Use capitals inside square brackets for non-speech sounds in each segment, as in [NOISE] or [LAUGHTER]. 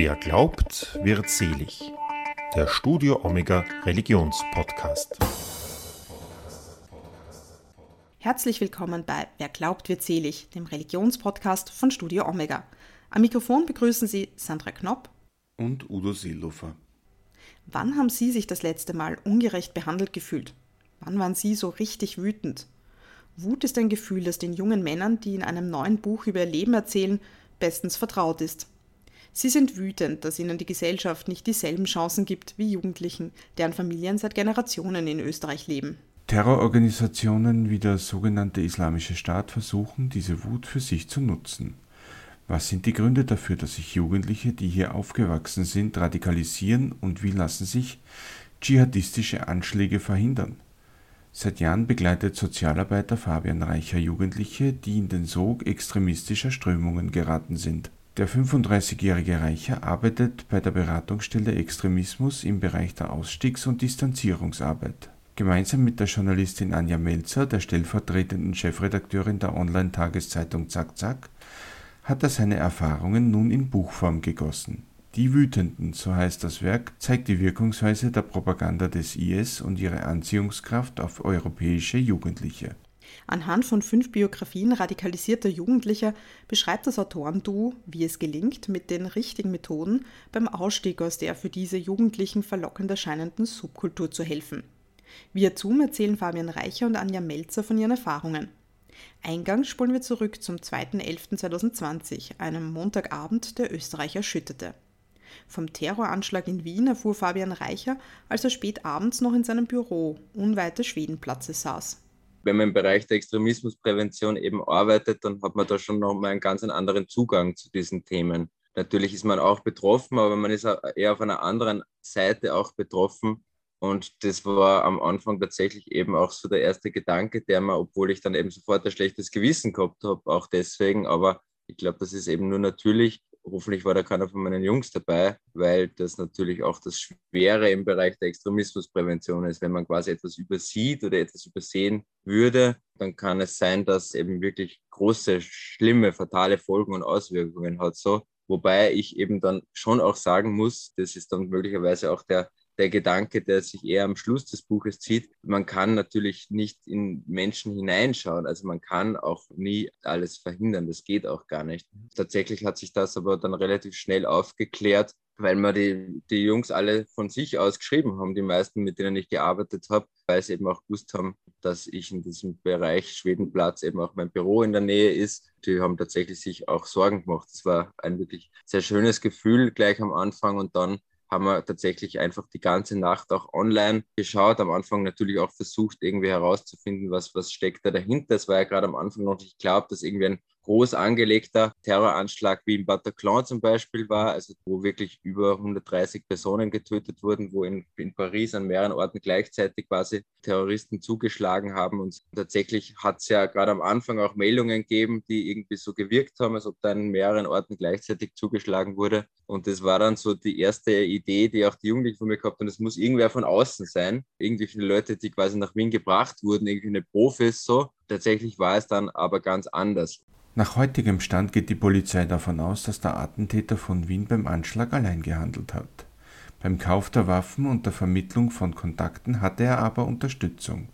Wer glaubt, wird selig. Der Studio Omega Religionspodcast. Herzlich willkommen bei Wer glaubt, wird selig, dem Religionspodcast von Studio Omega. Am Mikrofon begrüßen Sie Sandra Knopp und Udo Seelofer. Wann haben Sie sich das letzte Mal ungerecht behandelt gefühlt? Wann waren Sie so richtig wütend? Wut ist ein Gefühl, das den jungen Männern, die in einem neuen Buch über ihr Leben erzählen, bestens vertraut ist. Sie sind wütend, dass ihnen die Gesellschaft nicht dieselben Chancen gibt wie Jugendlichen, deren Familien seit Generationen in Österreich leben. Terrororganisationen wie der sogenannte Islamische Staat versuchen, diese Wut für sich zu nutzen. Was sind die Gründe dafür, dass sich Jugendliche, die hier aufgewachsen sind, radikalisieren und wie lassen sich dschihadistische Anschläge verhindern? Seit Jahren begleitet Sozialarbeiter Fabian Reicher Jugendliche, die in den Sog extremistischer Strömungen geraten sind. Der 35-jährige Reicher arbeitet bei der Beratungsstelle Extremismus im Bereich der Ausstiegs- und Distanzierungsarbeit. Gemeinsam mit der Journalistin Anja Melzer, der stellvertretenden Chefredakteurin der Online-Tageszeitung Zack Zack, hat er seine Erfahrungen nun in Buchform gegossen die Wütenden, so heißt das Werk, zeigt die Wirkungsweise der Propaganda des IS und ihre Anziehungskraft auf europäische Jugendliche. Anhand von fünf Biografien radikalisierter Jugendlicher beschreibt das Autorenduo, wie es gelingt, mit den richtigen Methoden beim Ausstieg aus der für diese Jugendlichen verlockend erscheinenden Subkultur zu helfen. Via Zoom erzählen Fabian Reicher und Anja Melzer von ihren Erfahrungen. Eingangs spulen wir zurück zum 2.11.2020, einem Montagabend, der Österreich erschütterte. Vom Terroranschlag in Wien erfuhr Fabian Reicher, als er spät abends noch in seinem Büro unweit des Schwedenplatzes saß. Wenn man im Bereich der Extremismusprävention eben arbeitet, dann hat man da schon noch mal einen ganz anderen Zugang zu diesen Themen. Natürlich ist man auch betroffen, aber man ist eher auf einer anderen Seite auch betroffen. Und das war am Anfang tatsächlich eben auch so der erste Gedanke, der mir, obwohl ich dann eben sofort ein schlechtes Gewissen gehabt habe, auch deswegen, aber ich glaube, das ist eben nur natürlich, hoffentlich war da keiner von meinen Jungs dabei, weil das natürlich auch das Schwere im Bereich der Extremismusprävention ist. Wenn man quasi etwas übersieht oder etwas übersehen würde, dann kann es sein, dass eben wirklich große, schlimme, fatale Folgen und Auswirkungen hat. So, wobei ich eben dann schon auch sagen muss, das ist dann möglicherweise auch der der Gedanke, der sich eher am Schluss des Buches zieht. Man kann natürlich nicht in Menschen hineinschauen. Also man kann auch nie alles verhindern. Das geht auch gar nicht. Tatsächlich hat sich das aber dann relativ schnell aufgeklärt, weil wir die, die Jungs alle von sich aus geschrieben haben, die meisten, mit denen ich gearbeitet habe, weil sie eben auch gewusst haben, dass ich in diesem Bereich Schwedenplatz eben auch mein Büro in der Nähe ist. Die haben tatsächlich sich auch Sorgen gemacht. Es war ein wirklich sehr schönes Gefühl gleich am Anfang und dann haben wir tatsächlich einfach die ganze Nacht auch online geschaut. Am Anfang natürlich auch versucht, irgendwie herauszufinden, was, was steckt da dahinter. Es war ja gerade am Anfang noch nicht klar, ob das irgendwie ein groß angelegter Terroranschlag wie im Bataclan zum Beispiel war, also wo wirklich über 130 Personen getötet wurden, wo in, in Paris an mehreren Orten gleichzeitig quasi Terroristen zugeschlagen haben. Und tatsächlich hat es ja gerade am Anfang auch Meldungen gegeben, die irgendwie so gewirkt haben, als ob da an mehreren Orten gleichzeitig zugeschlagen wurde. Und das war dann so die erste Idee, die auch die Jugendlichen von mir gehabt haben, es muss irgendwer von außen sein. Irgendwelche Leute, die quasi nach Wien gebracht wurden, irgendwie Profis so. Tatsächlich war es dann aber ganz anders. Nach heutigem Stand geht die Polizei davon aus, dass der Attentäter von Wien beim Anschlag allein gehandelt hat. Beim Kauf der Waffen und der Vermittlung von Kontakten hatte er aber Unterstützung.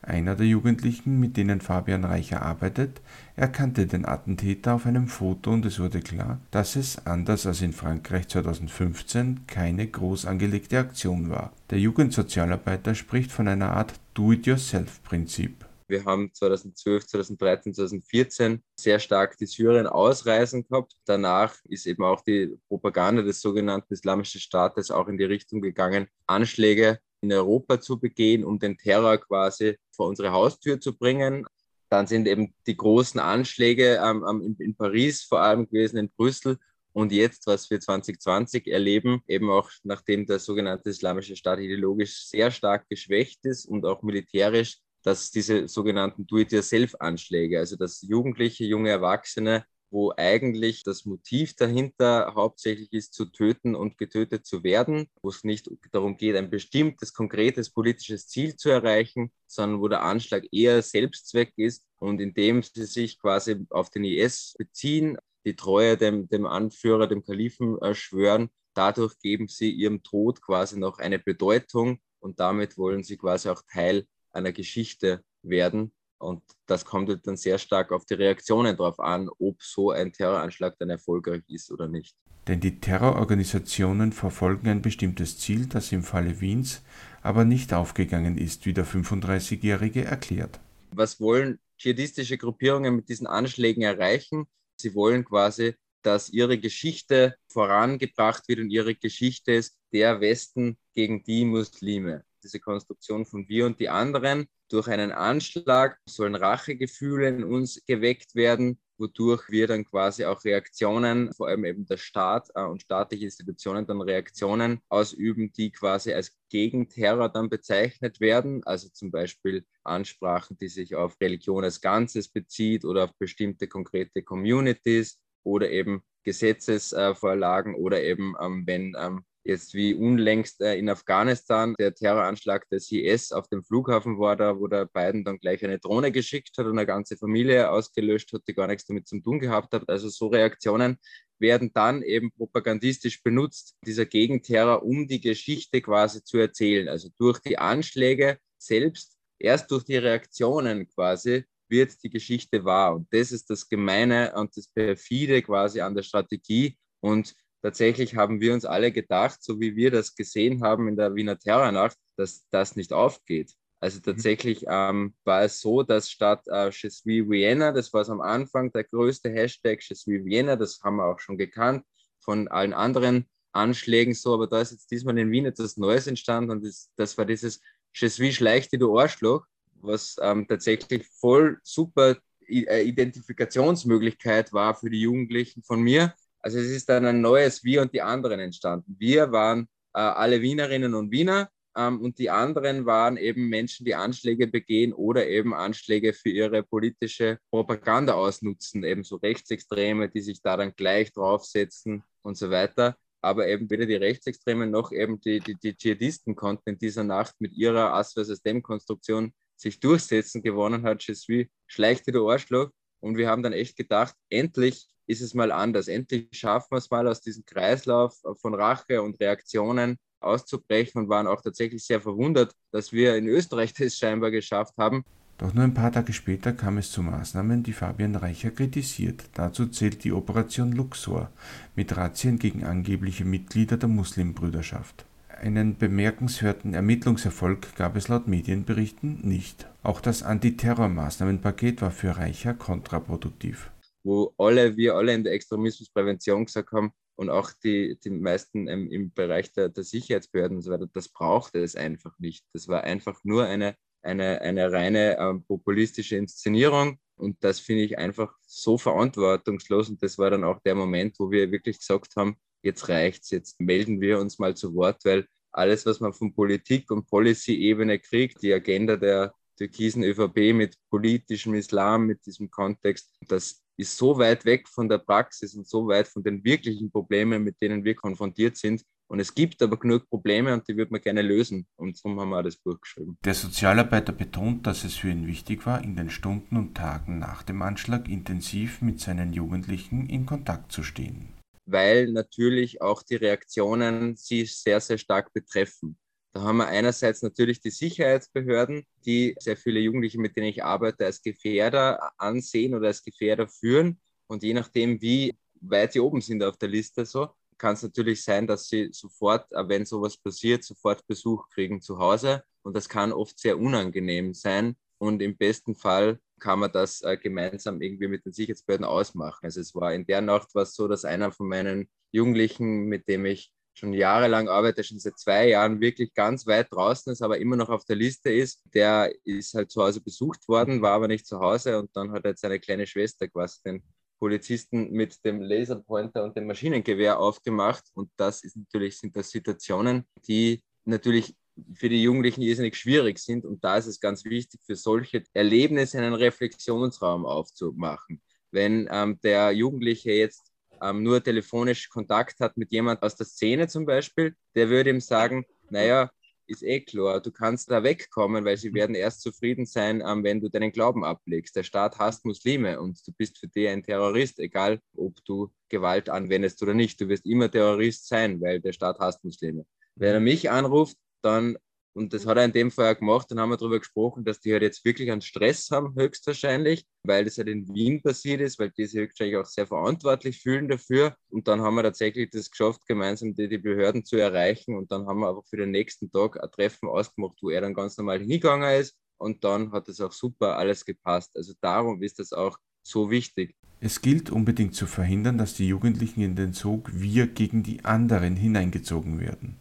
Einer der Jugendlichen, mit denen Fabian Reicher arbeitet, erkannte den Attentäter auf einem Foto und es wurde klar, dass es, anders als in Frankreich 2015, keine groß angelegte Aktion war. Der Jugendsozialarbeiter spricht von einer Art Do-it-yourself-Prinzip. Wir haben 2012, 2013, 2014 sehr stark die Syrien-Ausreisen gehabt. Danach ist eben auch die Propaganda des sogenannten Islamischen Staates auch in die Richtung gegangen, Anschläge in Europa zu begehen, um den Terror quasi vor unsere Haustür zu bringen. Dann sind eben die großen Anschläge ähm, in, in Paris vor allem gewesen, in Brüssel und jetzt, was wir 2020 erleben, eben auch nachdem der sogenannte Islamische Staat ideologisch sehr stark geschwächt ist und auch militärisch dass diese sogenannten Do-it-yourself-Anschläge, also dass Jugendliche, junge Erwachsene, wo eigentlich das Motiv dahinter hauptsächlich ist, zu töten und getötet zu werden, wo es nicht darum geht, ein bestimmtes, konkretes politisches Ziel zu erreichen, sondern wo der Anschlag eher Selbstzweck ist und indem sie sich quasi auf den IS beziehen, die Treue dem, dem Anführer, dem Kalifen äh, schwören. Dadurch geben sie ihrem Tod quasi noch eine Bedeutung und damit wollen sie quasi auch Teil einer Geschichte werden. Und das kommt dann sehr stark auf die Reaktionen darauf an, ob so ein Terroranschlag dann erfolgreich ist oder nicht. Denn die Terrororganisationen verfolgen ein bestimmtes Ziel, das im Falle Wiens aber nicht aufgegangen ist, wie der 35-Jährige erklärt. Was wollen dschihadistische Gruppierungen mit diesen Anschlägen erreichen? Sie wollen quasi, dass ihre Geschichte vorangebracht wird und ihre Geschichte ist der Westen gegen die Muslime. Diese Konstruktion von wir und die anderen. Durch einen Anschlag sollen Rachegefühle in uns geweckt werden wodurch wir dann quasi auch Reaktionen, vor allem eben der Staat äh, und staatliche Institutionen dann Reaktionen ausüben, die quasi als Gegenterror dann bezeichnet werden. Also zum Beispiel Ansprachen, die sich auf Religion als Ganzes bezieht oder auf bestimmte konkrete Communities oder eben Gesetzesvorlagen oder eben, ähm, wenn ähm, jetzt wie unlängst äh, in Afghanistan der Terroranschlag des IS auf dem Flughafen war, da wo der Biden dann gleich eine Drohne geschickt hat und eine ganze Familie ausgelöscht hat, die gar nichts damit zu tun gehabt hat. Also so Reaktionen werden dann eben propagandistisch benutzt, dieser Gegenterror, um die Geschichte quasi zu erzählen. Also durch die Anschläge selbst, erst durch die Reaktionen quasi, wird die Geschichte wahr. Und das ist das Gemeine und das Perfide quasi an der Strategie. Und tatsächlich haben wir uns alle gedacht, so wie wir das gesehen haben in der Wiener Terrornacht, dass das nicht aufgeht. Also mhm. tatsächlich ähm, war es so, dass statt äh, Je suis Vienna, das war es am Anfang der größte Hashtag Je suis Vienna, das haben wir auch schon gekannt von allen anderen Anschlägen so, aber da ist jetzt diesmal in Wien etwas Neues entstanden und das, das war dieses Je suis Schleichte, du Arschloch, was ähm, tatsächlich voll super äh, Identifikationsmöglichkeit war für die Jugendlichen von mir also es ist dann ein neues Wir und die anderen entstanden. Wir waren äh, alle Wienerinnen und Wiener ähm, und die anderen waren eben Menschen, die Anschläge begehen oder eben Anschläge für ihre politische Propaganda ausnutzen, eben so Rechtsextreme, die sich da dann gleich draufsetzen und so weiter. Aber eben weder die Rechtsextremen noch eben die, die, die Dschihadisten konnten in dieser Nacht mit ihrer As-System-Konstruktion sich durchsetzen. Gewonnen hat Jesui, schleicht der Arschloch. Und wir haben dann echt gedacht, endlich ist es mal anders. Endlich schaffen wir es mal aus diesem Kreislauf von Rache und Reaktionen auszubrechen und waren auch tatsächlich sehr verwundert, dass wir in Österreich [LAUGHS] das scheinbar geschafft haben. Doch nur ein paar Tage später kam es zu Maßnahmen, die Fabian Reicher kritisiert. Dazu zählt die Operation Luxor mit Razzien gegen angebliche Mitglieder der Muslimbrüderschaft. Einen bemerkenswerten Ermittlungserfolg gab es laut Medienberichten nicht. Auch das Antiterrormaßnahmenpaket war für Reicher kontraproduktiv wo alle, wir alle in der Extremismusprävention gesagt haben und auch die, die meisten ähm, im Bereich der, der Sicherheitsbehörden und so weiter, das brauchte es einfach nicht. Das war einfach nur eine, eine, eine reine ähm, populistische Inszenierung und das finde ich einfach so verantwortungslos und das war dann auch der Moment, wo wir wirklich gesagt haben, jetzt reicht's, jetzt melden wir uns mal zu Wort, weil alles, was man von Politik und Policy-Ebene kriegt, die Agenda der türkisen ÖVP mit politischem Islam, mit diesem Kontext, das ist so weit weg von der Praxis und so weit von den wirklichen Problemen, mit denen wir konfrontiert sind. Und es gibt aber genug Probleme und die würde man gerne lösen. Und darum haben wir auch das Buch geschrieben. Der Sozialarbeiter betont, dass es für ihn wichtig war, in den Stunden und Tagen nach dem Anschlag intensiv mit seinen Jugendlichen in Kontakt zu stehen. Weil natürlich auch die Reaktionen sie sehr, sehr stark betreffen. Da haben wir einerseits natürlich die Sicherheitsbehörden, die sehr viele Jugendliche, mit denen ich arbeite, als Gefährder ansehen oder als Gefährder führen. Und je nachdem, wie weit sie oben sind auf der Liste, so kann es natürlich sein, dass sie sofort, äh, wenn sowas passiert, sofort Besuch kriegen zu Hause. Und das kann oft sehr unangenehm sein. Und im besten Fall kann man das äh, gemeinsam irgendwie mit den Sicherheitsbehörden ausmachen. Also es war in der Nacht war es so, dass einer von meinen Jugendlichen, mit dem ich schon jahrelang arbeitet, schon seit zwei Jahren wirklich ganz weit draußen ist, aber immer noch auf der Liste ist. Der ist halt zu Hause besucht worden, war aber nicht zu Hause und dann hat jetzt seine kleine Schwester quasi den Polizisten mit dem Laserpointer und dem Maschinengewehr aufgemacht. Und das ist natürlich, sind das Situationen, die natürlich für die Jugendlichen irrsinnig schwierig sind. Und da ist es ganz wichtig, für solche Erlebnisse einen Reflexionsraum aufzumachen. Wenn ähm, der Jugendliche jetzt ähm, nur telefonisch Kontakt hat mit jemand aus der Szene zum Beispiel, der würde ihm sagen, naja, ist eh klar, du kannst da wegkommen, weil sie werden erst zufrieden sein, ähm, wenn du deinen Glauben ablegst. Der Staat hasst Muslime und du bist für die ein Terrorist, egal ob du Gewalt anwendest oder nicht. Du wirst immer Terrorist sein, weil der Staat hasst Muslime. Wenn er mich anruft, dann und das hat er in dem Fall auch gemacht. Dann haben wir darüber gesprochen, dass die halt jetzt wirklich einen Stress haben, höchstwahrscheinlich, weil das halt in Wien passiert ist, weil die sich höchstwahrscheinlich auch sehr verantwortlich fühlen dafür. Und dann haben wir tatsächlich das geschafft, gemeinsam die, die Behörden zu erreichen. Und dann haben wir einfach für den nächsten Tag ein Treffen ausgemacht, wo er dann ganz normal hingegangen ist. Und dann hat es auch super alles gepasst. Also darum ist das auch so wichtig. Es gilt unbedingt zu verhindern, dass die Jugendlichen in den Sog wir gegen die anderen hineingezogen werden.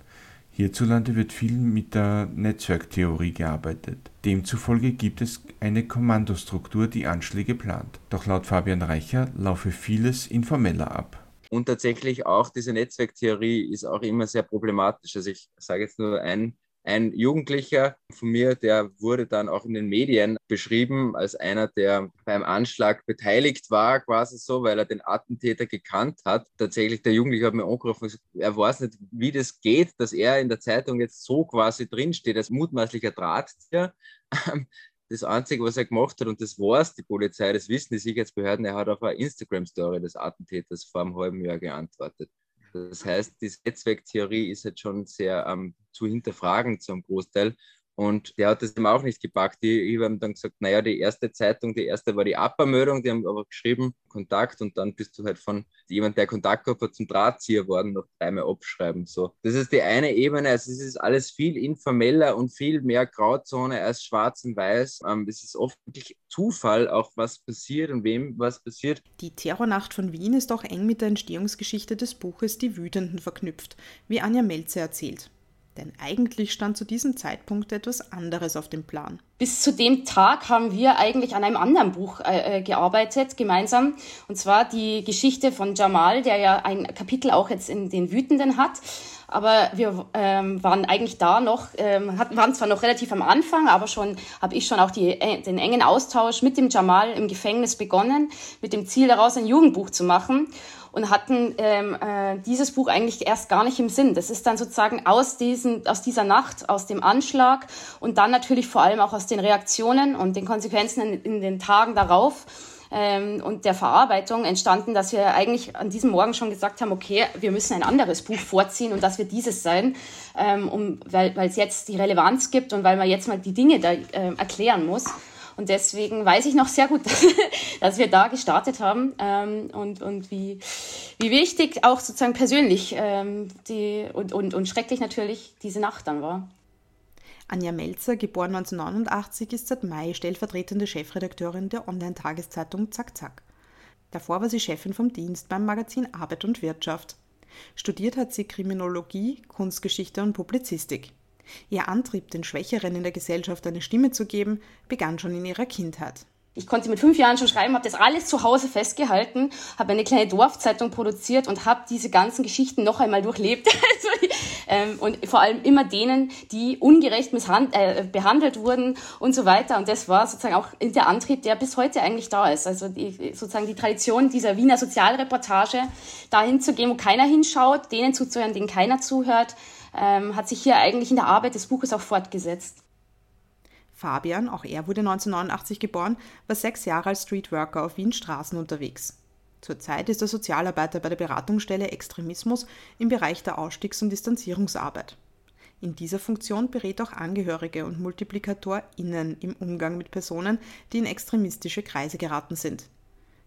Hierzulande wird viel mit der Netzwerktheorie gearbeitet. Demzufolge gibt es eine Kommandostruktur, die Anschläge plant. Doch laut Fabian Reicher laufe vieles informeller ab. Und tatsächlich auch diese Netzwerktheorie ist auch immer sehr problematisch. Also ich sage jetzt nur ein ein Jugendlicher von mir, der wurde dann auch in den Medien beschrieben als einer, der beim Anschlag beteiligt war, quasi so, weil er den Attentäter gekannt hat. Tatsächlich, der Jugendliche hat mir angerufen er weiß nicht, wie das geht, dass er in der Zeitung jetzt so quasi drinsteht, als mutmaßlicher Drahtzieher. [LAUGHS] Das Einzige, was er gemacht hat, und das war es, die Polizei, das wissen die Sicherheitsbehörden, er hat auf eine Instagram-Story des Attentäters vor einem halben Jahr geantwortet. Das heißt, die Netzwerktheorie ist jetzt schon sehr ähm, zu hinterfragen zum Großteil. Und der hat das eben auch nicht gepackt. Ich, ich habe dann gesagt, naja, die erste Zeitung, die erste war die Abmeldung, die haben aber geschrieben, Kontakt und dann bist du halt von jemand, der Kontakt gehabt hat, zum Drahtzieher worden, noch dreimal abschreiben. So. Das ist die eine Ebene, also es ist alles viel informeller und viel mehr Grauzone als schwarz und weiß. Ähm, es ist oft wirklich Zufall, auch was passiert und wem was passiert. Die Terrornacht von Wien ist auch eng mit der Entstehungsgeschichte des Buches Die Wütenden verknüpft, wie Anja Melzer erzählt. Denn eigentlich stand zu diesem Zeitpunkt etwas anderes auf dem Plan. Bis zu dem Tag haben wir eigentlich an einem anderen Buch äh, äh, gearbeitet, gemeinsam. Und zwar die Geschichte von Jamal, der ja ein Kapitel auch jetzt in den Wütenden hat. Aber wir ähm, waren eigentlich da noch, ähm, hatten, waren zwar noch relativ am Anfang, aber schon habe ich schon auch die, äh, den engen Austausch mit dem Jamal im Gefängnis begonnen, mit dem Ziel daraus ein Jugendbuch zu machen und hatten ähm, äh, dieses Buch eigentlich erst gar nicht im Sinn. Das ist dann sozusagen aus, diesen, aus dieser Nacht, aus dem Anschlag und dann natürlich vor allem auch aus den Reaktionen und den Konsequenzen in, in den Tagen darauf ähm, und der Verarbeitung entstanden, dass wir eigentlich an diesem Morgen schon gesagt haben, okay, wir müssen ein anderes Buch vorziehen und das wird dieses sein, ähm, um, weil es jetzt die Relevanz gibt und weil man jetzt mal die Dinge da äh, erklären muss. Und deswegen weiß ich noch sehr gut, [LAUGHS] dass wir da gestartet haben ähm, und, und wie, wie wichtig auch sozusagen persönlich ähm, die, und, und, und schrecklich natürlich diese Nacht dann war. Anja Melzer, geboren 1989, ist seit Mai stellvertretende Chefredakteurin der Online-Tageszeitung Zack Zack. Davor war sie Chefin vom Dienst beim Magazin Arbeit und Wirtschaft. Studiert hat sie Kriminologie, Kunstgeschichte und Publizistik. Ihr Antrieb, den Schwächeren in der Gesellschaft eine Stimme zu geben, begann schon in ihrer Kindheit. Ich konnte mit fünf Jahren schon schreiben, habe das alles zu Hause festgehalten, habe eine kleine Dorfzeitung produziert und habe diese ganzen Geschichten noch einmal durchlebt. [LAUGHS] Also, ähm, und vor allem immer denen, die ungerecht äh, behandelt wurden und so weiter. Und das war sozusagen auch der Antrieb, der bis heute eigentlich da ist. Also die, sozusagen die Tradition dieser Wiener Sozialreportage, dahin zu gehen, wo keiner hinschaut, denen zuzuhören, denen keiner zuhört, ähm, hat sich hier eigentlich in der Arbeit des Buches auch fortgesetzt. Fabian, auch er wurde 1989 geboren, war sechs Jahre als Streetworker auf Wiens Straßen unterwegs. Zurzeit ist er Sozialarbeiter bei der Beratungsstelle Extremismus im Bereich der Ausstiegs- und Distanzierungsarbeit. In dieser Funktion berät auch Angehörige und MultiplikatorInnen im Umgang mit Personen, die in extremistische Kreise geraten sind.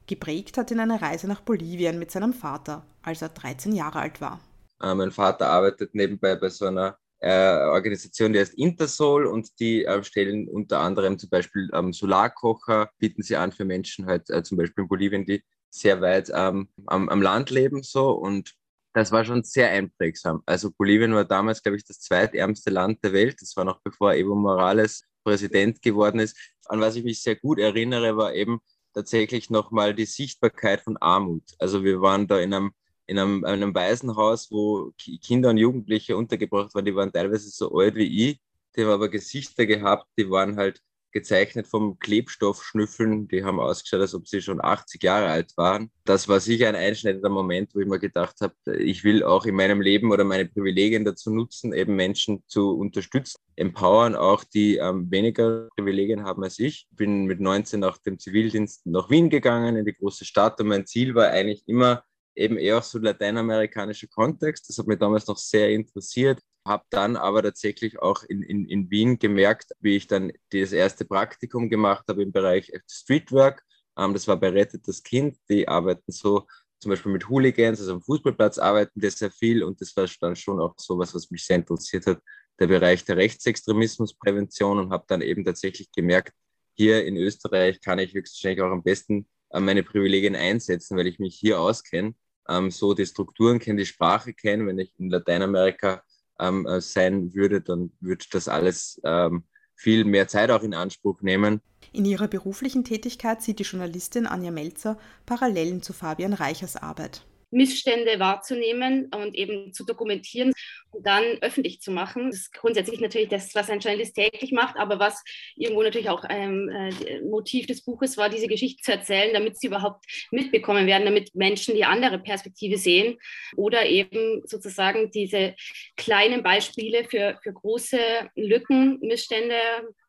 Geprägt hat ihn eine Reise nach Bolivien mit seinem Vater, als er 13 Jahre alt war. Äh, mein Vater arbeitet nebenbei bei so einer äh, Organisation, die heißt Intersol und die äh, stellen unter anderem zum Beispiel ähm, Solarkocher, bieten sie an für Menschen halt äh, zum Beispiel in Bolivien, die sehr weit ähm, am, am Land leben so und das war schon sehr einprägsam. Also Bolivien war damals, glaube ich, das zweitärmste Land der Welt. Das war noch bevor Evo Morales Präsident geworden ist. An was ich mich sehr gut erinnere, war eben tatsächlich nochmal die Sichtbarkeit von Armut. Also wir waren da in einem in einem, einem Waisenhaus, wo Kinder und Jugendliche untergebracht waren, die waren teilweise so alt wie ich, die haben aber Gesichter gehabt, die waren halt gezeichnet vom Klebstoffschnüffeln. Die haben ausgeschaut, als ob sie schon 80 Jahre alt waren. Das war sicher ein einschneidender Moment, wo ich mir gedacht habe, ich will auch in meinem Leben oder meine Privilegien dazu nutzen, eben Menschen zu unterstützen, empowern, auch die ähm, weniger Privilegien haben als ich. Bin mit 19 nach dem Zivildienst nach Wien gegangen, in die große Stadt und mein Ziel war eigentlich immer, eben eher auch so lateinamerikanischer Kontext. Das hat mich damals noch sehr interessiert. Habe dann aber tatsächlich auch in, in, in Wien gemerkt, wie ich dann das erste Praktikum gemacht habe im Bereich Streetwork. Ähm, das war bei Rettet das Kind. Die arbeiten so zum Beispiel mit Hooligans, also am Fußballplatz arbeiten die sehr viel und das war dann schon auch so was, was mich sehr interessiert hat, der Bereich der Rechtsextremismusprävention und habe dann eben tatsächlich gemerkt, hier in Österreich kann ich höchstwahrscheinlich auch am besten äh, meine Privilegien einsetzen, weil ich mich hier auskenne ähm, so die Strukturen kenne, die Sprache kenne. Wenn ich in Lateinamerika ähm, äh, sein würde, dann würde das alles ähm, viel mehr Zeit auch in Anspruch nehmen. In ihrer beruflichen Tätigkeit sieht die Journalistin Anja Melzer Parallelen zu Fabian Reichers Arbeit. Missstände wahrzunehmen und eben zu dokumentieren und dann öffentlich zu machen. Das ist grundsätzlich natürlich das, was ein Journalist täglich macht, aber was irgendwo natürlich auch ein äh, Motiv des Buches war, diese Geschichte zu erzählen, damit sie überhaupt mitbekommen werden, damit Menschen die andere Perspektive sehen oder eben sozusagen diese kleinen Beispiele für, für große Lücken, Missstände,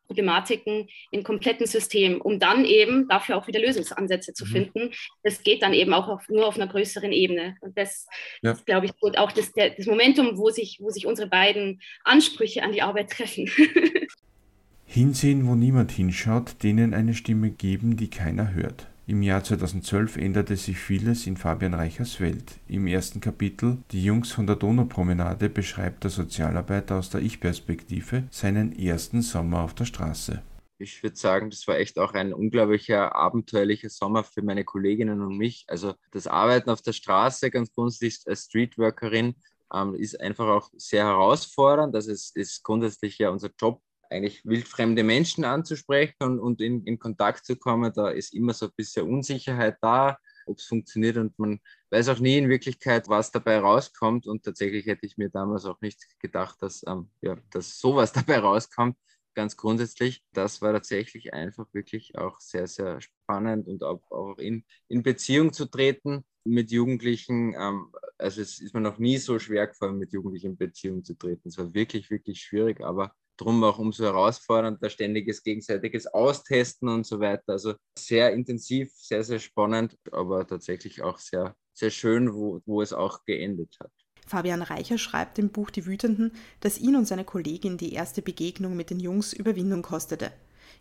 Problematiken im kompletten System, um dann eben dafür auch wieder Lösungsansätze zu mhm. finden. Das geht dann eben auch auf, nur auf einer größeren Ebene. Und das ja. ist, glaube ich, auch das, der, das Momentum, wo sich, wo sich unsere beiden Ansprüche an die Arbeit treffen. [LAUGHS] Hinsehen, wo niemand hinschaut, denen eine Stimme geben, die keiner hört. Im Jahr 2012 änderte sich vieles in Fabian Reichers Welt. Im ersten Kapitel Die Jungs von der Donaupromenade beschreibt der Sozialarbeiter aus der Ich-Perspektive seinen ersten Sommer auf der Straße. Ich würde sagen, das war echt auch ein unglaublicher, abenteuerlicher Sommer für meine Kolleginnen und mich. Also das Arbeiten auf der Straße, ganz grundsätzlich als Streetworkerin, ähm, ist einfach auch sehr herausfordernd. Das ist, ist grundsätzlich ja unser Job, eigentlich wildfremde Menschen anzusprechen und, und in, in Kontakt zu kommen. Da ist immer so ein bisschen Unsicherheit da, ob es funktioniert und man weiß auch nie in Wirklichkeit, was dabei rauskommt. Und tatsächlich hätte ich mir damals auch nicht gedacht, dass, ähm, ja, dass sowas [LAUGHS] dabei rauskommt. Ganz grundsätzlich, das war tatsächlich einfach wirklich auch sehr, sehr spannend und auch, auch in, in Beziehung zu treten mit Jugendlichen. Ähm, also es ist mir noch nie so schwer gefallen, mit Jugendlichen in Beziehung zu treten. Es war wirklich, wirklich schwierig, aber drum auch umso herausfordernder, ständiges gegenseitiges Austesten und so weiter. Also sehr intensiv, sehr, sehr spannend, aber tatsächlich auch sehr, sehr schön, wo, wo es auch geendet hat. Fabian Reicher schreibt im Buch Die Wütenden, dass ihn und seine Kollegin die erste Begegnung mit den Jungs Überwindung kostete.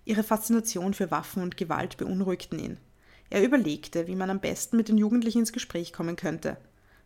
Ihre Faszination für Waffen und Gewalt beunruhigten ihn. Er überlegte, wie man am besten mit den Jugendlichen ins Gespräch kommen könnte.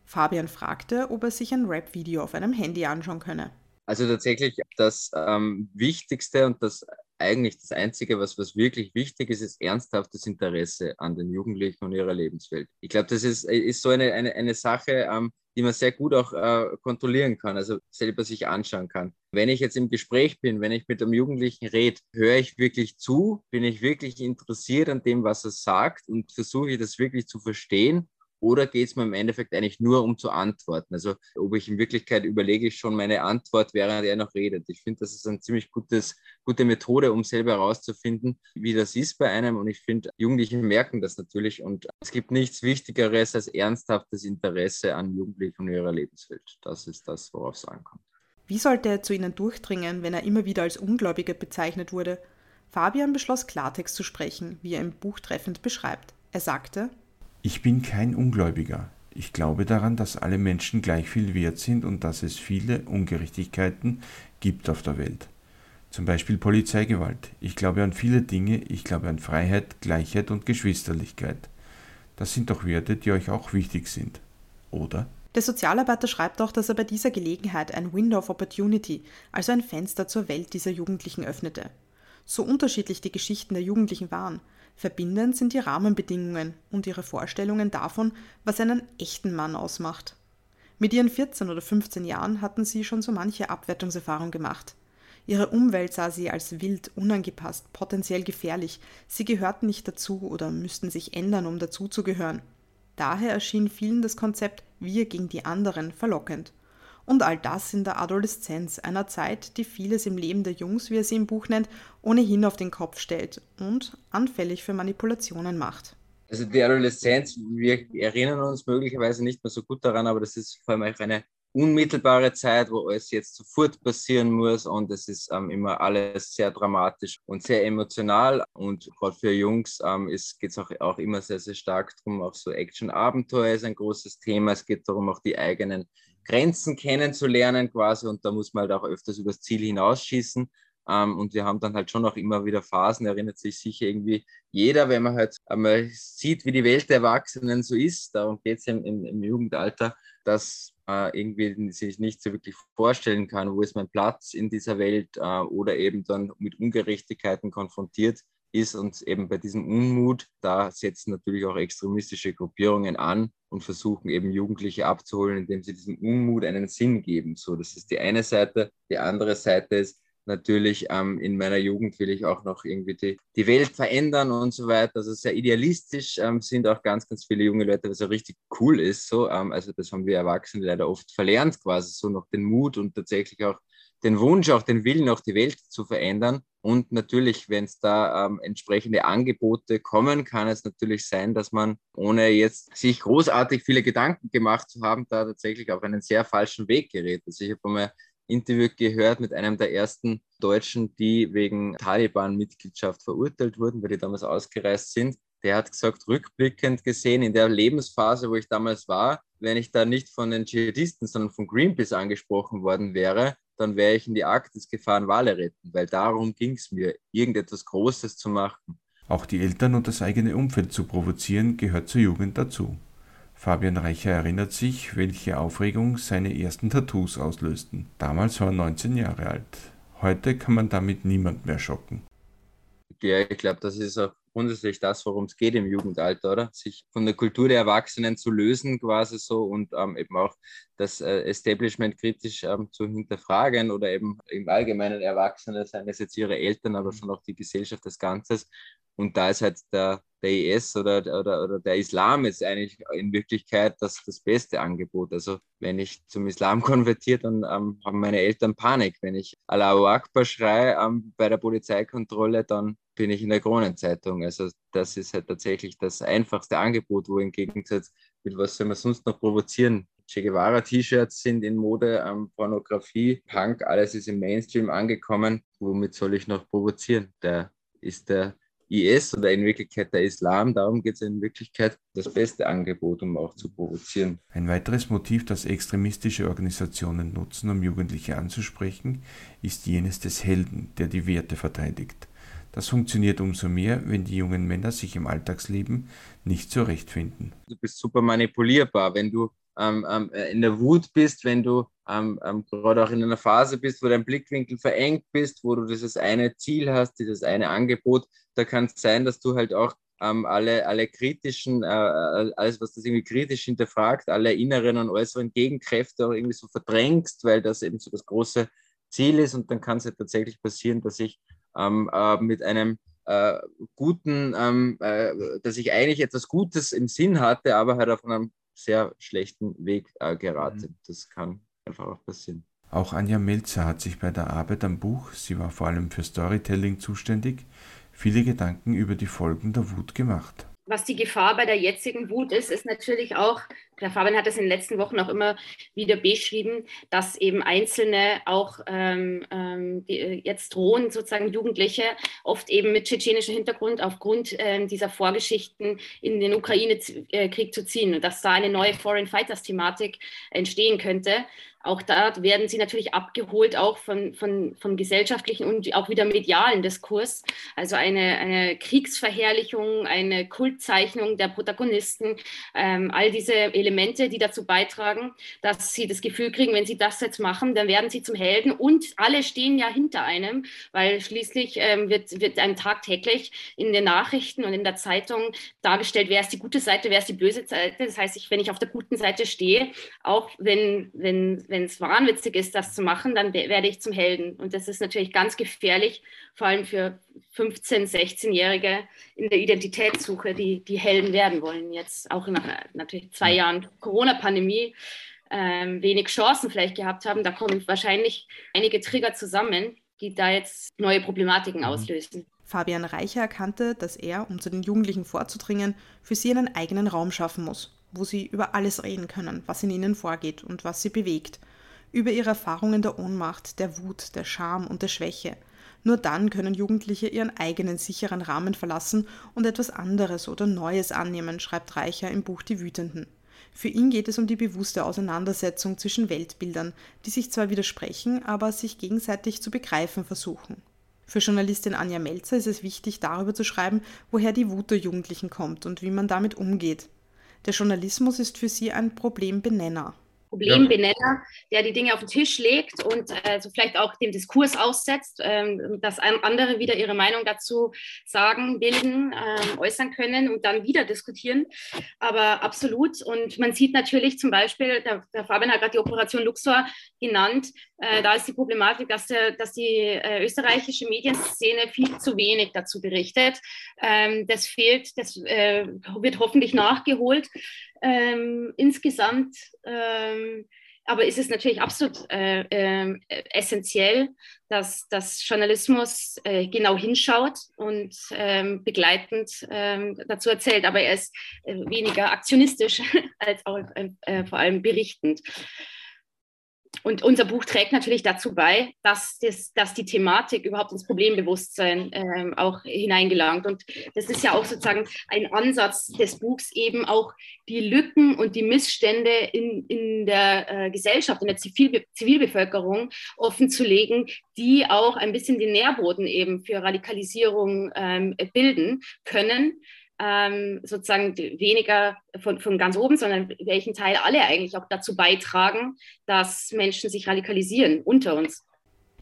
Fabian fragte, ob er sich ein Rap-Video auf einem Handy anschauen könne. Also tatsächlich das ähm, Wichtigste und das eigentlich das Einzige, was, was wirklich wichtig ist, ist ernsthaftes Interesse an den Jugendlichen und ihrer Lebenswelt. Ich glaube, das ist, ist so eine, eine, eine Sache, ähm, die man sehr gut auch äh, kontrollieren kann, also selber sich anschauen kann. Wenn ich jetzt im Gespräch bin, wenn ich mit einem Jugendlichen rede, höre ich wirklich zu, bin ich wirklich interessiert an dem, was er sagt und versuche ich das wirklich zu verstehen oder geht es mir im Endeffekt eigentlich nur um zu antworten? Also ob ich in Wirklichkeit überlege ich schon meine Antwort, während er noch redet. Ich finde, das ist eine ziemlich gutes, gute Methode, um selber herauszufinden, wie das ist bei einem. Und ich finde, Jugendliche merken das natürlich. Und es gibt nichts Wichtigeres als ernsthaftes Interesse an Jugendlichen und ihrer Lebenswelt. Das ist das, worauf es ankommt. Wie sollte er zu ihnen durchdringen, wenn er immer wieder als Ungläubiger bezeichnet wurde? Fabian beschloss Klartext zu sprechen, wie er im Buch treffend beschreibt. Er sagte, ich bin kein Ungläubiger. Ich glaube daran, dass alle Menschen gleich viel wert sind und dass es viele Ungerechtigkeiten gibt auf der Welt. Zum Beispiel Polizeigewalt. Ich glaube an viele Dinge. Ich glaube an Freiheit, Gleichheit und Geschwisterlichkeit. Das sind doch Werte, die euch auch wichtig sind. Oder? Der Sozialarbeiter schreibt auch, dass er bei dieser Gelegenheit ein Window of Opportunity, also ein Fenster zur Welt dieser Jugendlichen öffnete. So unterschiedlich die Geschichten der Jugendlichen waren, Verbindend sind die Rahmenbedingungen und ihre Vorstellungen davon, was einen echten Mann ausmacht. Mit ihren 14 oder 15 Jahren hatten sie schon so manche Abwertungserfahrung gemacht. Ihre Umwelt sah sie als wild, unangepasst, potenziell gefährlich, sie gehörten nicht dazu oder müssten sich ändern, um dazuzugehören. Daher erschien vielen das Konzept Wir gegen die anderen verlockend. Und all das in der Adoleszenz, einer Zeit, die vieles im Leben der Jungs, wie er sie im Buch nennt, ohnehin auf den Kopf stellt und anfällig für Manipulationen macht. Also die Adoleszenz, wir erinnern uns möglicherweise nicht mehr so gut daran, aber das ist vor allem auch eine unmittelbare Zeit, wo alles jetzt sofort passieren muss und es ist ähm, immer alles sehr dramatisch und sehr emotional und gerade für Jungs ähm, geht es auch, auch immer sehr, sehr stark darum, auch so Action-Abenteuer ist ein großes Thema. Es geht darum, auch die eigenen Grenzen kennenzulernen quasi und da muss man halt auch öfters übers Ziel hinausschießen. Ähm, und wir haben dann halt schon auch immer wieder Phasen, erinnert sich sicher irgendwie jeder, wenn man halt einmal sieht, wie die Welt der Erwachsenen so ist, darum geht es im, im, im, Jugendalter, dass äh, irgendwie sich nicht so wirklich vorstellen kann, wo ist mein Platz in dieser Welt äh, oder eben dann mit Ungerechtigkeiten konfrontiert ist und eben bei diesem Unmut, da setzen natürlich auch extremistische Gruppierungen an und versuchen eben Jugendliche abzuholen, indem sie diesem Unmut einen Sinn geben. So, das ist die eine Seite. Die andere Seite ist, natürlich ähm, in meiner Jugend will ich auch noch irgendwie die, die Welt verändern und so weiter. Also sehr idealistisch ähm, sind auch ganz, ganz viele junge Leute, was ja richtig cool ist. So, ähm, also das haben wir Erwachsene leider oft verlernt, quasi so noch den Mut und tatsächlich auch den Wunsch, auch den Willen, auch die Welt zu verändern. Und natürlich, wenn es da ähm, entsprechende Angebote kommen, kann es natürlich sein, dass man, ohne jetzt sich großartig viele Gedanken gemacht zu haben, da tatsächlich auf einen sehr falschen Weg gerät. Also ich habe einmal Interview gehört mit einem der ersten Deutschen, die wegen Taliban-Mitgliedschaft verurteilt wurden, weil die damals ausgereist sind. Der hat gesagt, rückblickend gesehen, in der Lebensphase, wo ich damals war, wenn ich da nicht von den Dschihadisten, sondern von Greenpeace angesprochen worden wäre, dann wäre ich in die Arktis gefahren, Wale retten, weil darum ging es mir, irgendetwas Großes zu machen. Auch die Eltern und das eigene Umfeld zu provozieren, gehört zur Jugend dazu. Fabian Reicher erinnert sich, welche Aufregung seine ersten Tattoos auslösten. Damals war er 19 Jahre alt. Heute kann man damit niemand mehr schocken. Ja, ich glaube, das ist auch grundsätzlich das, worum es geht im Jugendalter, oder? Sich von der Kultur der Erwachsenen zu lösen, quasi so und ähm, eben auch das äh, Establishment kritisch ähm, zu hinterfragen oder eben im Allgemeinen Erwachsene, seien es jetzt ihre Eltern, aber schon auch die Gesellschaft des Ganzes. Und da ist halt der, der IS oder, oder, oder der Islam jetzt eigentlich in Wirklichkeit das, das beste Angebot. Also wenn ich zum Islam [LAUGHS] konvertiere, dann ähm, haben meine Eltern Panik. Wenn ich Allahu Akbar schreie ähm, bei der Polizeikontrolle, dann bin ich in der Kronenzeitung. Also das ist halt tatsächlich das einfachste Angebot, wo im Gegensatz mit was soll man sonst noch provozieren? Che Guevara-T-Shirts sind in Mode, ähm, Pornografie, Punk, alles ist im Mainstream angekommen. Womit soll ich noch provozieren? Der ist der IS oder in Wirklichkeit der Islam. Darum geht es in Wirklichkeit das beste Angebot, um auch zu provozieren. Ein weiteres Motiv, das extremistische Organisationen nutzen, um Jugendliche anzusprechen, ist jenes des Helden, der die Werte verteidigt. Das funktioniert umso mehr, wenn die jungen Männer sich im Alltagsleben nicht zurechtfinden. Du bist super manipulierbar, wenn du ähm, ähm, in der Wut bist, wenn du ähm, ähm, gerade auch in einer Phase bist, wo dein Blickwinkel verengt bist, wo du dieses eine Ziel hast, dieses eine Angebot, da kann es sein, dass du halt auch ähm, alle, alle kritischen, äh, äh, alles, was das irgendwie kritisch hinterfragt, alle inneren und äußeren Gegenkräfte auch irgendwie so verdrängst, weil das eben so das große Ziel ist. Und dann kann es halt tatsächlich passieren, dass ich ähm, äh, mit einem äh, guten, ähm, äh, dass ich eigentlich etwas Gutes im Sinn hatte, aber halt auf einem sehr schlechten Weg äh, gerate. Mhm. Das kann einfach auch passieren. Auch Anja Melzer hat sich bei der Arbeit am Buch, sie war vor allem für Storytelling zuständig, viele Gedanken über die Folgen der Wut gemacht was die Gefahr bei der jetzigen Wut ist, ist natürlich auch, der Fabian hat das in den letzten Wochen auch immer wieder beschrieben, dass eben Einzelne auch ähm, ähm, äh, jetzt drohen, sozusagen Jugendliche, oft eben mit tschetschenischem Hintergrund aufgrund ähm, dieser Vorgeschichten in den Ukraine-Krieg zu ziehen und dass da eine neue Foreign Fighters-Thematik entstehen könnte auch da werden sie natürlich abgeholt, auch von, von, von gesellschaftlichen und auch wieder medialen Diskurs. Also eine, eine Kriegsverherrlichung, eine Kultzeichnung der Protagonisten, ähm, all diese Elemente, die dazu beitragen, dass sie das Gefühl kriegen, wenn sie das jetzt machen, dann werden sie zum Helden und alle stehen ja hinter einem, weil schließlich ähm, wird, wird einem tagtäglich in den Nachrichten und in der Zeitung dargestellt, wer ist die gute Seite, wer ist die böse Seite. Das heißt, ich, wenn ich auf der guten Seite stehe, auch wenn, wenn wenn es wahnwitzig ist, das zu machen, dann werde ich zum Helden. Und das ist natürlich ganz gefährlich, vor allem für 15-, 16-Jährige in der Identitätssuche, die, die Helden werden wollen. Jetzt auch nach natürlich zwei Jahren Corona-Pandemie ähm, wenig Chancen vielleicht gehabt haben. Da kommen wahrscheinlich einige Trigger zusammen, die da jetzt neue Problematiken mhm. auslösen. Fabian Reicher erkannte, dass er, um zu den Jugendlichen vorzudringen, für sie einen eigenen Raum schaffen muss, wo sie über alles reden können, was in ihnen vorgeht und was sie bewegt, über ihre Erfahrungen der Ohnmacht, der Wut, der Scham und der Schwäche. Nur dann können Jugendliche ihren eigenen sicheren Rahmen verlassen und etwas anderes oder Neues annehmen, schreibt Reicher im Buch Die Wütenden. Für ihn geht es um die bewusste Auseinandersetzung zwischen Weltbildern, die sich zwar widersprechen, aber sich gegenseitig zu begreifen versuchen. Für Journalistin Anja Melzer ist es wichtig, darüber zu schreiben, woher die Wut der Jugendlichen kommt und wie man damit umgeht. Der Journalismus ist für sie ein Problembenenner. Problembenenner, der die Dinge auf den Tisch legt und äh, so vielleicht auch den Diskurs aussetzt, ähm, dass andere wieder ihre Meinung dazu sagen, bilden, ähm, äußern können und dann wieder diskutieren. Aber absolut. Und man sieht natürlich zum Beispiel, der, der Fabian hat gerade die Operation Luxor genannt, äh, da ist die Problematik, dass, der, dass die äh, österreichische Medienszene viel zu wenig dazu berichtet. Ähm, das fehlt, das äh, wird hoffentlich nachgeholt ähm, insgesamt. Ähm, aber ist es natürlich absolut äh, äh, essentiell, dass, dass Journalismus äh, genau hinschaut und ähm, begleitend ähm, dazu erzählt. Aber er ist äh, weniger aktionistisch [LAUGHS] als auch äh, vor allem berichtend. Und unser Buch trägt natürlich dazu bei, dass, das, dass die Thematik überhaupt ins Problembewusstsein ähm, auch hineingelangt. Und das ist ja auch sozusagen ein Ansatz des Buchs, eben auch die Lücken und die Missstände in, in der äh, Gesellschaft, in der Zivil Zivilbevölkerung offenzulegen, die auch ein bisschen den Nährboden eben für Radikalisierung ähm, bilden können ähm, sozusagen weniger von, von ganz oben, sondern welchen Teil alle eigentlich auch dazu beitragen, dass Menschen sich radikalisieren unter uns.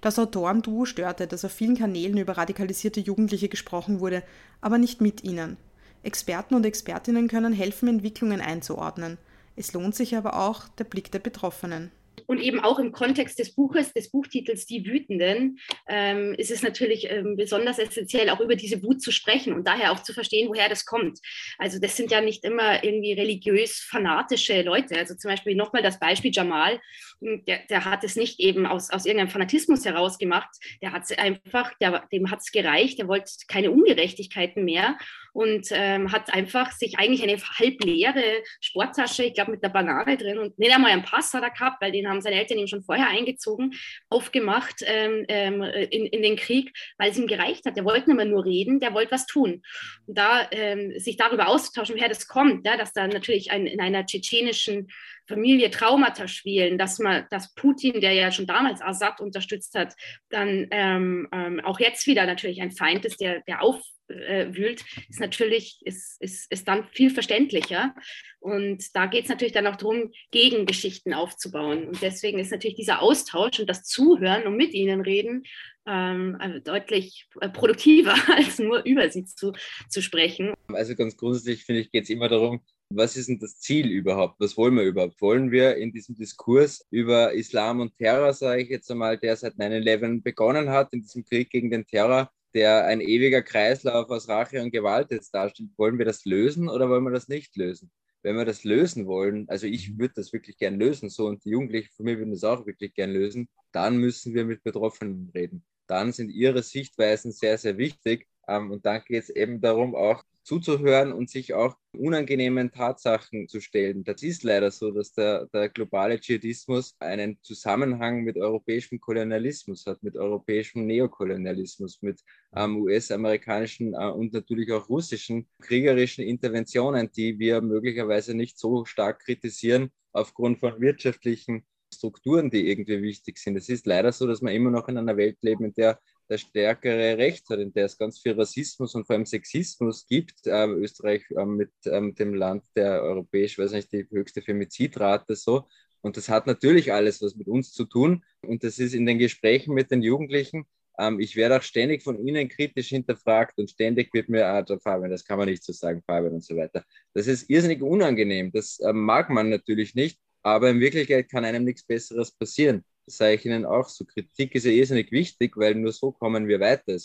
Das Autorenduo störte, dass auf vielen Kanälen über radikalisierte Jugendliche gesprochen wurde, aber nicht mit ihnen. Experten und Expertinnen können helfen, Entwicklungen einzuordnen. Es lohnt sich aber auch der Blick der Betroffenen. Und eben auch im Kontext des Buches, des Buchtitels Die Wütenden, ähm, ist es natürlich ähm, besonders essentiell, auch über diese Wut zu sprechen und daher auch zu verstehen, woher das kommt. Also das sind ja nicht immer irgendwie religiös fanatische Leute. Also zum Beispiel nochmal das Beispiel Jamal, hm, der, der, hat es nicht eben aus, aus irgendeinem Fanatismus heraus gemacht, der hat es einfach, der, dem hat es gereicht, der wollte keine Ungerechtigkeiten mehr und ähm, hat einfach sich eigentlich eine halbleere Sporttasche, ich glaube mit einer Banane drin und nicht einmal einen Pass hat er gehabt, weil den haben seine Eltern ihm schon vorher eingezogen, aufgemacht ähm, ähm, in, in den Krieg, weil es ihm gereicht hat. Der wollte nicht mehr nur reden, der wollte was tun. Und da ähm, sich darüber auszutauschen, woher das kommt, ja, dass da natürlich ein, in einer tschetschenischen Familie Traumata spielen, dass man, dass Putin, der ja schon damals Assad unterstützt hat, dann ähm, ähm, auch jetzt wieder natürlich ein Feind ist, der, der auf äh, wühlt, ist natürlich, ist, ist, ist dann viel verständlicher. Und da geht es natürlich dann auch darum, Gegengeschichten aufzubauen. Und deswegen ist natürlich dieser Austausch und das Zuhören und mit ihnen reden ähm, also deutlich äh, produktiver, [LAUGHS] als nur über sie zu, zu sprechen. Also ganz grundsätzlich finde ich, geht es immer darum, was ist denn das Ziel überhaupt? Was wollen wir überhaupt? Wollen wir in diesem Diskurs über Islam und Terror, sage ich jetzt einmal, der seit 9-11 begonnen hat, in diesem Krieg gegen den Terror, der ein ewiger Kreislauf aus Rache und Gewalt jetzt darstellt, wollen wir das lösen oder wollen wir das nicht lösen? Wenn wir das lösen wollen, also ich würde das wirklich gern lösen, so und die Jugendlichen von mir würden das auch wirklich gern lösen, dann müssen wir mit Betroffenen reden. Dann sind ihre Sichtweisen sehr, sehr wichtig. Ähm, und dann geht es eben darum, auch zuzuhören und sich auch unangenehmen Tatsachen zu stellen. Das ist leider so, dass der, der globale Dschihadismus einen Zusammenhang mit europäischem Kolonialismus hat, mit europäischem Neokolonialismus, mit ähm, US-amerikanischen äh, und natürlich auch russischen kriegerischen Interventionen, die wir möglicherweise nicht so stark kritisieren aufgrund von wirtschaftlichen Strukturen, die irgendwie wichtig sind. Es ist leider so, dass wir immer noch in einer Welt leben, in der der stärkere Recht hat, in der es ganz viel Rassismus und vor allem Sexismus gibt. Ähm, Österreich ähm, mit ähm, dem Land der europäisch, weiß nicht, die höchste Femizidrate so. Und das hat natürlich alles was mit uns zu tun. Und das ist in den Gesprächen mit den Jugendlichen. Ähm, ich werde auch ständig von ihnen kritisch hinterfragt und ständig wird mir, ah, Fabian, das kann man nicht so sagen, Fabian und so weiter. Das ist irrsinnig unangenehm. Das äh, mag man natürlich nicht. Aber in Wirklichkeit kann einem nichts Besseres passieren sage ich Ihnen auch so, Kritik ist ja irrsinnig wichtig, weil nur so kommen wir weiter.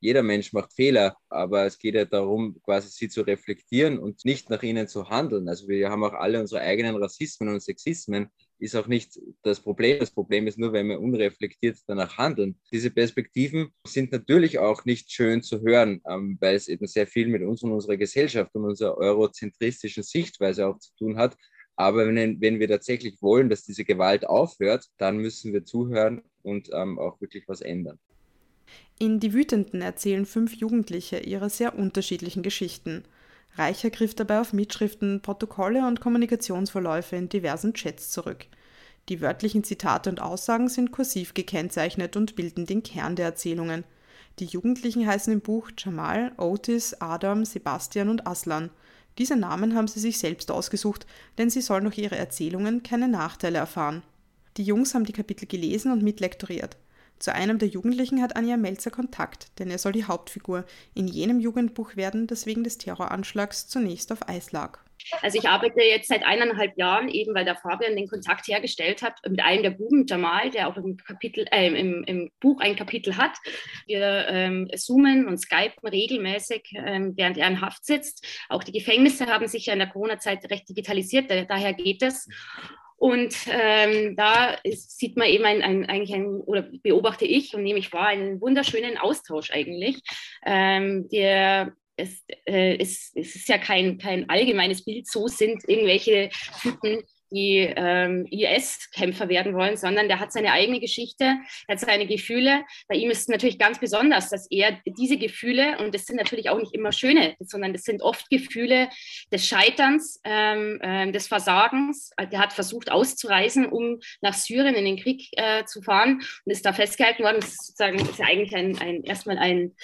Jeder Mensch macht Fehler, aber es geht ja darum, quasi sie zu reflektieren und nicht nach ihnen zu handeln. Also wir haben auch alle unsere eigenen Rassismen und Sexismen ist auch nicht das Problem. Das Problem ist nur, wenn wir unreflektiert danach handeln. Diese Perspektiven sind natürlich auch nicht schön zu hören, ähm, weil es eben sehr viel mit uns und unserer Gesellschaft und unserer eurozentristischen Sichtweise auch zu tun hat. Aber wenn, wenn wir tatsächlich wollen, dass diese Gewalt aufhört, dann müssen wir zuhören und ähm, auch wirklich was ändern. In Die Wütenden erzählen fünf Jugendliche ihre sehr unterschiedlichen Geschichten. Reicher griff dabei auf Mitschriften, Protokolle und Kommunikationsverläufe in diversen Chats zurück. Die wörtlichen Zitate und Aussagen sind kursiv gekennzeichnet und bilden den Kern der Erzählungen. Die Jugendlichen heißen im Buch Jamal, Otis, Adam, Sebastian und Aslan. Diese Namen haben sie sich selbst ausgesucht, denn sie sollen durch ihre Erzählungen keine Nachteile erfahren. Die Jungs haben die Kapitel gelesen und mitlektoriert. Zu einem der Jugendlichen hat Anja Melzer Kontakt, denn er soll die Hauptfigur in jenem Jugendbuch werden, das wegen des Terroranschlags zunächst auf Eis lag. Also ich arbeite jetzt seit eineinhalb Jahren, eben weil der Fabian den Kontakt hergestellt hat mit einem der Buben, Jamal, der auch im, Kapitel, äh, im, im Buch ein Kapitel hat. Wir ähm, zoomen und skypen regelmäßig, ähm, während er in Haft sitzt. Auch die Gefängnisse haben sich ja in der Corona-Zeit recht digitalisiert, daher geht es. Und ähm, da ist, sieht man eben ein, ein, eigentlich ein, oder beobachte ich und nehme ich wahr, einen wunderschönen Austausch eigentlich. Ähm, der es, äh, es, es, ist ja kein, kein allgemeines Bild, so sind irgendwelche Typen die ähm, IS-Kämpfer werden wollen, sondern der hat seine eigene Geschichte, hat seine Gefühle. Bei ihm ist es natürlich ganz besonders, dass er diese Gefühle, und das sind natürlich auch nicht immer schöne, sondern das sind oft Gefühle des Scheiterns, ähm, äh, des Versagens. Der hat versucht auszureisen, um nach Syrien in den Krieg äh, zu fahren und ist da festgehalten worden. Das ist sozusagen das ist ja eigentlich ein, ein, erstmal ein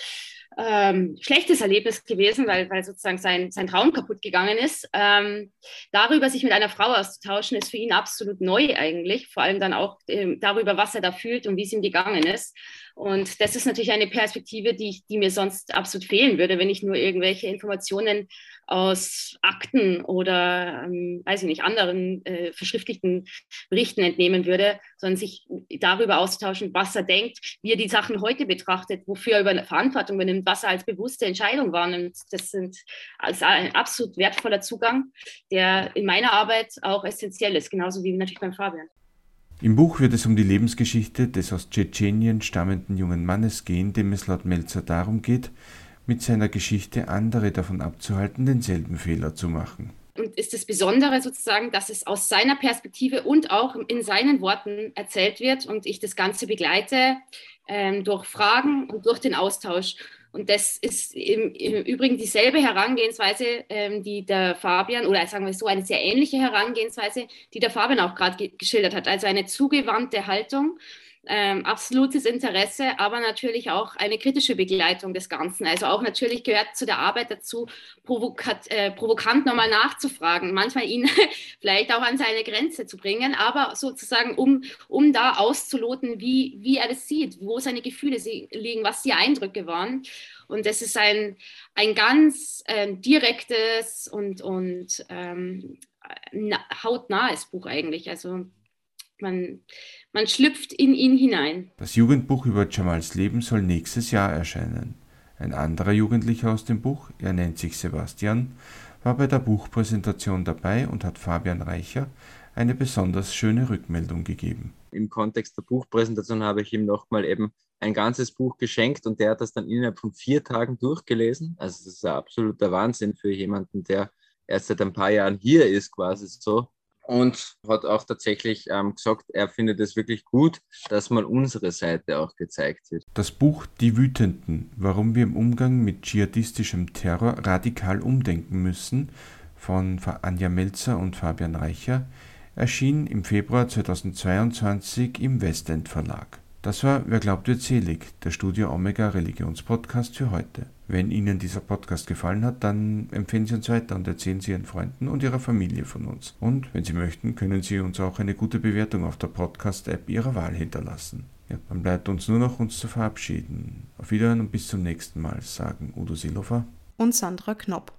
ähm, schlechtes Erlebnis gewesen, weil, weil sozusagen sein, sein Traum kaputt gegangen ist. Ähm, darüber sich mit einer Frau auszutauschen, ist für ihn absolut neu eigentlich, vor allem dann auch ähm, darüber, was er da fühlt und wie es ihm gegangen ist. Und das ist natürlich eine Perspektive, die, die mir sonst absolut fehlen würde, wenn ich nur irgendwelche Informationen aus Akten oder, ähm, weiß ich nicht, anderen äh, verschriftlichten Berichten entnehmen würde, sondern sich darüber austauschen, was er denkt, wie er die Sachen heute betrachtet, wofür er über Verantwortung übernimmt, was er als bewusste Entscheidung wahrnimmt. Das sind also ein absolut wertvoller Zugang, der in meiner Arbeit auch essentiell ist, genauso wie natürlich beim Fabian. Im Buch wird es um die Lebensgeschichte des aus Tschetschenien stammenden jungen Mannes gehen, dem es laut Melzer darum geht, mit seiner Geschichte andere davon abzuhalten, denselben Fehler zu machen. Und ist das Besondere sozusagen, dass es aus seiner Perspektive und auch in seinen Worten erzählt wird und ich das Ganze begleite ähm, durch Fragen und durch den Austausch. Und das ist im, im Übrigen dieselbe Herangehensweise, ähm, die der Fabian, oder sagen wir so, eine sehr ähnliche Herangehensweise, die der Fabian auch gerade ge geschildert hat. Also eine zugewandte Haltung ähm, absolutes Interesse, aber natürlich auch eine kritische Begleitung des Ganzen. Also auch natürlich gehört zu der Arbeit dazu, provokat, äh, provokant nochmal nachzufragen, manchmal ihn [LAUGHS] vielleicht auch an seine Grenze zu bringen, aber sozusagen, um, um da auszuloten, wie, wie er das sieht, wo seine Gefühle liegen, was die Eindrücke waren. Und das ist ein, ein ganz äh, direktes und, und ähm, hautnahes Buch eigentlich. Also man, man schlüpft in ihn hinein. Das Jugendbuch über Jamals Leben soll nächstes Jahr erscheinen. Ein anderer Jugendlicher aus dem Buch, er nennt sich Sebastian, war bei der Buchpräsentation dabei und hat Fabian Reicher eine besonders schöne Rückmeldung gegeben. Im Kontext der Buchpräsentation habe ich ihm nochmal eben ein ganzes Buch geschenkt und der hat das dann innerhalb von vier Tagen durchgelesen. Also das ist ein absoluter Wahnsinn für jemanden, der erst seit ein paar Jahren hier ist, quasi so und hat auch tatsächlich ähm, gesagt, er findet es wirklich gut, dass mal unsere Seite auch gezeigt wird. Das Buch Die Wütenden, warum wir im Umgang mit dschihadistischem Terror radikal umdenken müssen, von Anja Melzer und Fabian Reicher, erschien im Februar 2022 im Westend Verlag. Das war Wer glaubt wird selig, der Studio Omega Religionspodcast für heute. Wenn Ihnen dieser Podcast gefallen hat, dann empfehlen Sie uns weiter und erzählen Sie Ihren Freunden und Ihrer Familie von uns. Und wenn Sie möchten, können Sie uns auch eine gute Bewertung auf der Podcast-App Ihrer Wahl hinterlassen. Ja, dann bleibt uns nur noch uns zu verabschieden. Auf Wiedersehen und bis zum nächsten Mal, sagen Udo Silhofer und Sandra Knopp.